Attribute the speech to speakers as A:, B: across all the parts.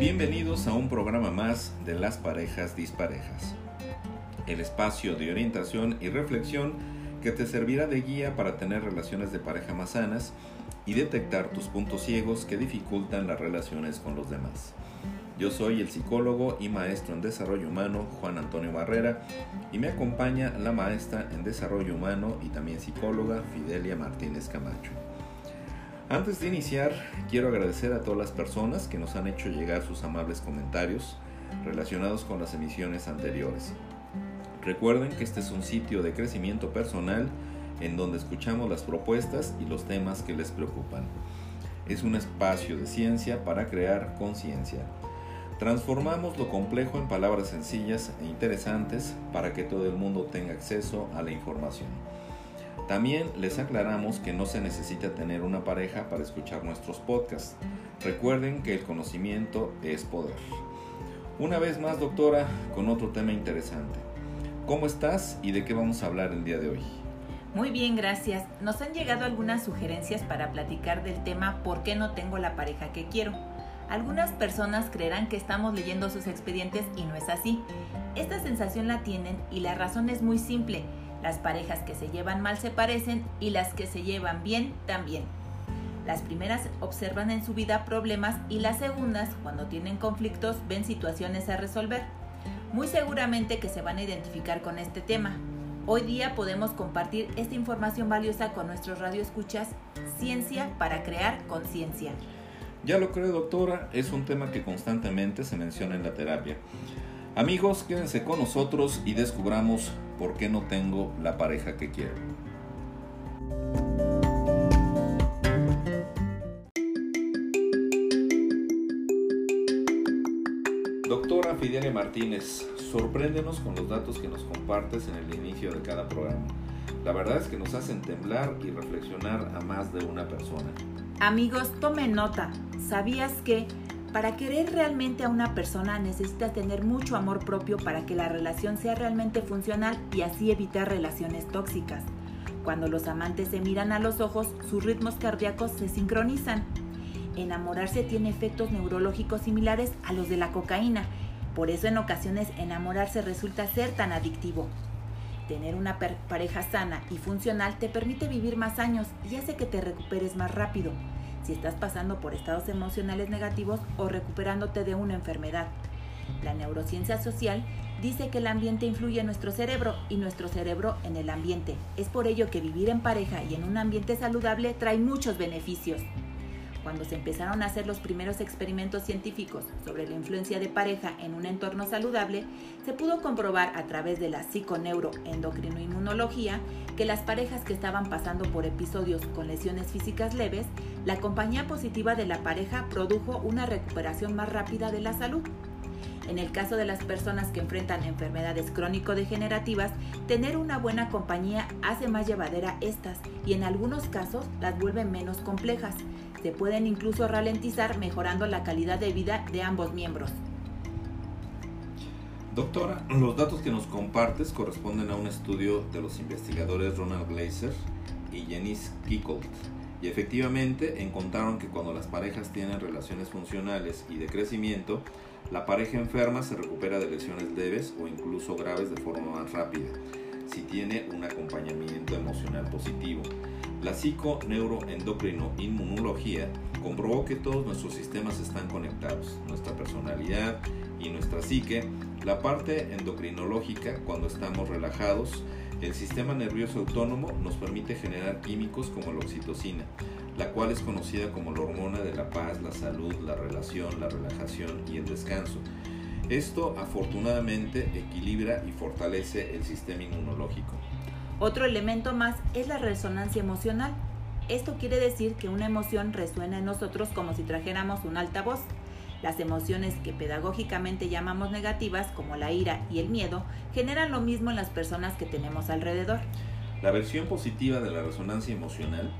A: Bienvenidos a un programa más de las parejas disparejas, el espacio de orientación y reflexión que te servirá de guía para tener relaciones de pareja más sanas y detectar tus puntos ciegos que dificultan las relaciones con los demás. Yo soy el psicólogo y maestro en desarrollo humano Juan Antonio Barrera y me acompaña la maestra en desarrollo humano y también psicóloga Fidelia Martínez Camacho. Antes de iniciar, quiero agradecer a todas las personas que nos han hecho llegar sus amables comentarios relacionados con las emisiones anteriores. Recuerden que este es un sitio de crecimiento personal en donde escuchamos las propuestas y los temas que les preocupan. Es un espacio de ciencia para crear conciencia. Transformamos lo complejo en palabras sencillas e interesantes para que todo el mundo tenga acceso a la información. También les aclaramos que no se necesita tener una pareja para escuchar nuestros podcasts. Recuerden que el conocimiento es poder. Una vez más, doctora, con otro tema interesante. ¿Cómo estás y de qué vamos a hablar el día de hoy?
B: Muy bien, gracias. Nos han llegado algunas sugerencias para platicar del tema ¿Por qué no tengo la pareja que quiero? Algunas personas creerán que estamos leyendo sus expedientes y no es así. Esta sensación la tienen y la razón es muy simple. Las parejas que se llevan mal se parecen y las que se llevan bien también. Las primeras observan en su vida problemas y las segundas, cuando tienen conflictos, ven situaciones a resolver. Muy seguramente que se van a identificar con este tema. Hoy día podemos compartir esta información valiosa con nuestros radioescuchas, Ciencia para crear conciencia.
A: Ya lo creo, doctora, es un tema que constantemente se menciona en la terapia. Amigos, quédense con nosotros y descubramos por qué no tengo la pareja que quiero. Doctora Fidelia Martínez, sorpréndenos con los datos que nos compartes en el inicio de cada programa. La verdad es que nos hacen temblar y reflexionar a más de una persona.
B: Amigos, tomen nota. ¿Sabías que para querer realmente a una persona necesitas tener mucho amor propio para que la relación sea realmente funcional y así evitar relaciones tóxicas? Cuando los amantes se miran a los ojos, sus ritmos cardíacos se sincronizan. Enamorarse tiene efectos neurológicos similares a los de la cocaína, por eso en ocasiones enamorarse resulta ser tan adictivo. Tener una pareja sana y funcional te permite vivir más años y hace que te recuperes más rápido si estás pasando por estados emocionales negativos o recuperándote de una enfermedad. La neurociencia social dice que el ambiente influye en nuestro cerebro y nuestro cerebro en el ambiente. Es por ello que vivir en pareja y en un ambiente saludable trae muchos beneficios cuando se empezaron a hacer los primeros experimentos científicos sobre la influencia de pareja en un entorno saludable, se pudo comprobar a través de la psiconeuroendocrinoinmunología que las parejas que estaban pasando por episodios con lesiones físicas leves, la compañía positiva de la pareja produjo una recuperación más rápida de la salud. En el caso de las personas que enfrentan enfermedades crónico-degenerativas, tener una buena compañía hace más llevadera estas y en algunos casos las vuelve menos complejas, se pueden incluso ralentizar mejorando la calidad de vida de ambos miembros.
A: Doctora, los datos que nos compartes corresponden a un estudio de los investigadores Ronald Glazer y Janice Kickold. Y efectivamente encontraron que cuando las parejas tienen relaciones funcionales y de crecimiento, la pareja enferma se recupera de lesiones leves o incluso graves de forma más rápida, si tiene un acompañamiento emocional positivo. La psiconeuroendocrino-inmunología comprobó que todos nuestros sistemas están conectados, nuestra personalidad y nuestra psique, la parte endocrinológica cuando estamos relajados, el sistema nervioso autónomo nos permite generar químicos como la oxitocina, la cual es conocida como la hormona de la paz, la salud, la relación, la relajación y el descanso. Esto afortunadamente equilibra y fortalece el sistema inmunológico.
B: Otro elemento más es la resonancia emocional. Esto quiere decir que una emoción resuena en nosotros como si trajéramos un altavoz. Las emociones que pedagógicamente llamamos negativas, como la ira y el miedo, generan lo mismo en las personas que tenemos alrededor.
A: La versión positiva de la resonancia emocional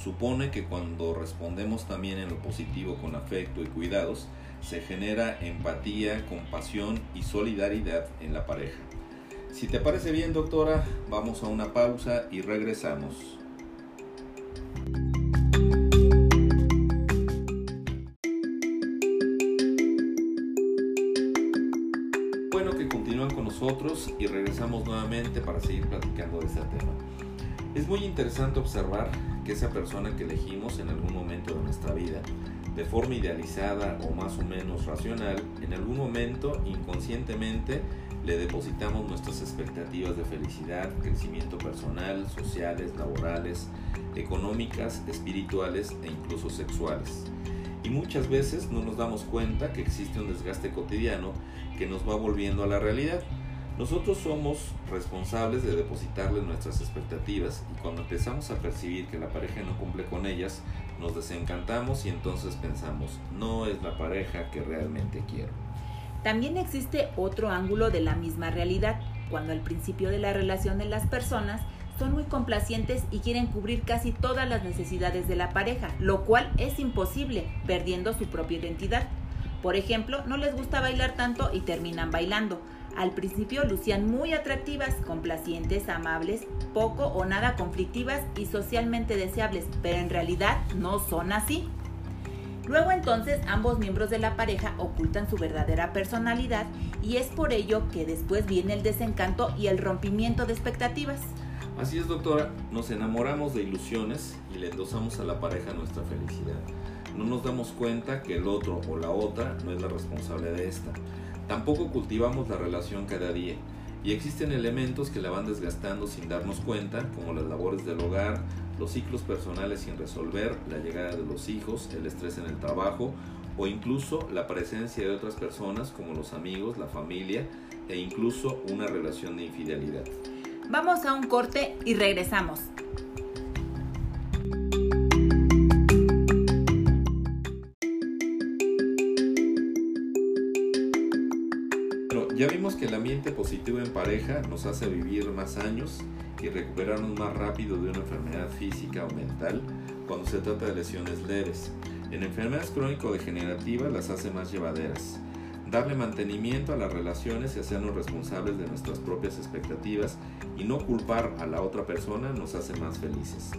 A: supone que cuando respondemos también en lo positivo con afecto y cuidados, se genera empatía, compasión y solidaridad en la pareja. Si te parece bien, doctora, vamos a una pausa y regresamos. Bueno, que continúan con nosotros y regresamos nuevamente para seguir platicando de este tema. Es muy interesante observar que esa persona que elegimos en algún momento de nuestra vida, de forma idealizada o más o menos racional, en algún momento inconscientemente le depositamos nuestras expectativas de felicidad, crecimiento personal, sociales, laborales, económicas, espirituales e incluso sexuales. Y muchas veces no nos damos cuenta que existe un desgaste cotidiano que nos va volviendo a la realidad. Nosotros somos responsables de depositarle nuestras expectativas y cuando empezamos a percibir que la pareja no cumple con ellas, nos desencantamos y entonces pensamos, no es la pareja que realmente quiero.
B: También existe otro ángulo de la misma realidad, cuando al principio de la relación de las personas son muy complacientes y quieren cubrir casi todas las necesidades de la pareja, lo cual es imposible, perdiendo su propia identidad. Por ejemplo, no les gusta bailar tanto y terminan bailando. Al principio lucían muy atractivas, complacientes, amables, poco o nada conflictivas y socialmente deseables, pero en realidad no son así. Luego entonces ambos miembros de la pareja ocultan su verdadera personalidad y es por ello que después viene el desencanto y el rompimiento de expectativas.
A: Así es, doctora, nos enamoramos de ilusiones y le endosamos a la pareja nuestra felicidad no nos damos cuenta que el otro o la otra no es la responsable de esta. Tampoco cultivamos la relación cada día y existen elementos que la van desgastando sin darnos cuenta, como las labores del hogar, los ciclos personales sin resolver, la llegada de los hijos, el estrés en el trabajo o incluso la presencia de otras personas como los amigos, la familia e incluso una relación de infidelidad.
B: Vamos a un corte y regresamos.
A: El ambiente positivo en pareja nos hace vivir más años y recuperarnos más rápido de una enfermedad física o mental cuando se trata de lesiones leves. En enfermedades crónico-degenerativas las hace más llevaderas. Darle mantenimiento a las relaciones y hacernos responsables de nuestras propias expectativas y no culpar a la otra persona nos hace más felices.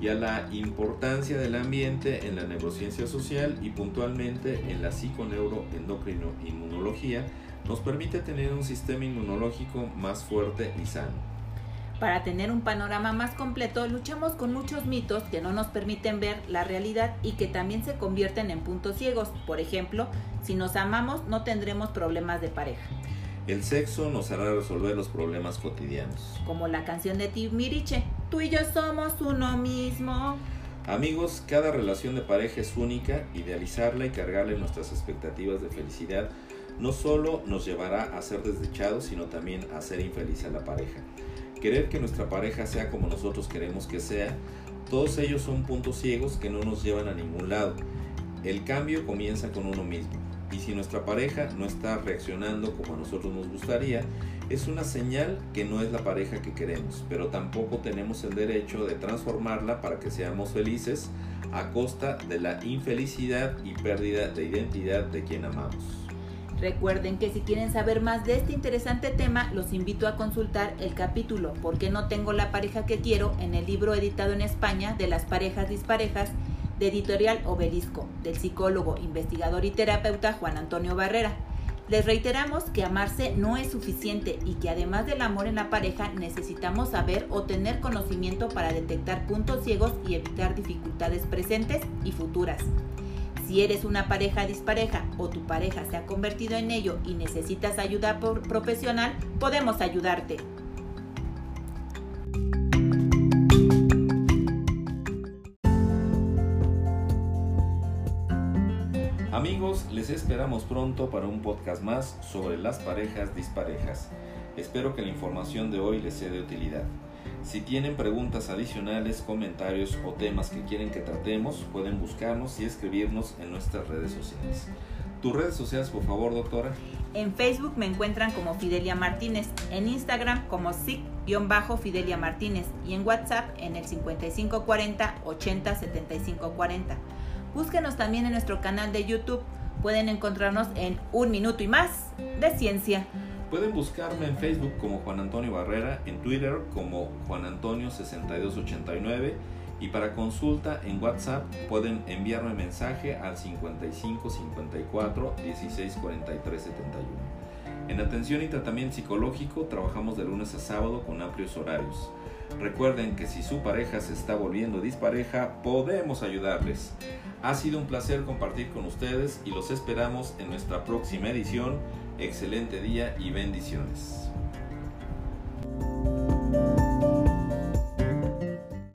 A: Y a la importancia del ambiente en la neurociencia social y puntualmente en la psiconeuroendocrino-inmunología nos permite tener un sistema inmunológico más fuerte y sano.
B: Para tener un panorama más completo, luchamos con muchos mitos que no nos permiten ver la realidad y que también se convierten en puntos ciegos. Por ejemplo, si nos amamos no tendremos problemas de pareja.
A: El sexo nos hará resolver los problemas cotidianos.
B: Como la canción de Miriche, tú y yo somos uno mismo.
A: Amigos, cada relación de pareja es única, idealizarla y cargarle nuestras expectativas de felicidad no solo nos llevará a ser desdechados, sino también a ser infeliz a la pareja. Querer que nuestra pareja sea como nosotros queremos que sea, todos ellos son puntos ciegos que no nos llevan a ningún lado. El cambio comienza con uno mismo. Y si nuestra pareja no está reaccionando como a nosotros nos gustaría, es una señal que no es la pareja que queremos, pero tampoco tenemos el derecho de transformarla para que seamos felices a costa de la infelicidad y pérdida de identidad de quien amamos.
B: Recuerden que si quieren saber más de este interesante tema, los invito a consultar el capítulo ¿Por qué no tengo la pareja que quiero? en el libro editado en España de las parejas disparejas de editorial Obelisco, del psicólogo, investigador y terapeuta Juan Antonio Barrera. Les reiteramos que amarse no es suficiente y que además del amor en la pareja necesitamos saber o tener conocimiento para detectar puntos ciegos y evitar dificultades presentes y futuras. Si eres una pareja dispareja o tu pareja se ha convertido en ello y necesitas ayuda profesional, podemos ayudarte.
A: Amigos, les esperamos pronto para un podcast más sobre las parejas disparejas. Espero que la información de hoy les sea de utilidad. Si tienen preguntas adicionales, comentarios o temas que quieren que tratemos, pueden buscarnos y escribirnos en nuestras redes sociales. ¿Tus redes sociales, por favor, doctora?
B: En Facebook me encuentran como Fidelia Martínez, en Instagram como SIC-Fidelia Martínez y en WhatsApp en el 5540 80 75 40. Búsquenos también en nuestro canal de YouTube. Pueden encontrarnos en Un Minuto y Más de Ciencia.
A: Pueden buscarme en Facebook como Juan Antonio Barrera, en Twitter como Juan Antonio 6289 y para consulta en WhatsApp pueden enviarme mensaje al 55 54 16 71. En atención y tratamiento psicológico trabajamos de lunes a sábado con amplios horarios. Recuerden que si su pareja se está volviendo dispareja, podemos ayudarles. Ha sido un placer compartir con ustedes y los esperamos en nuestra próxima edición. Excelente día y bendiciones.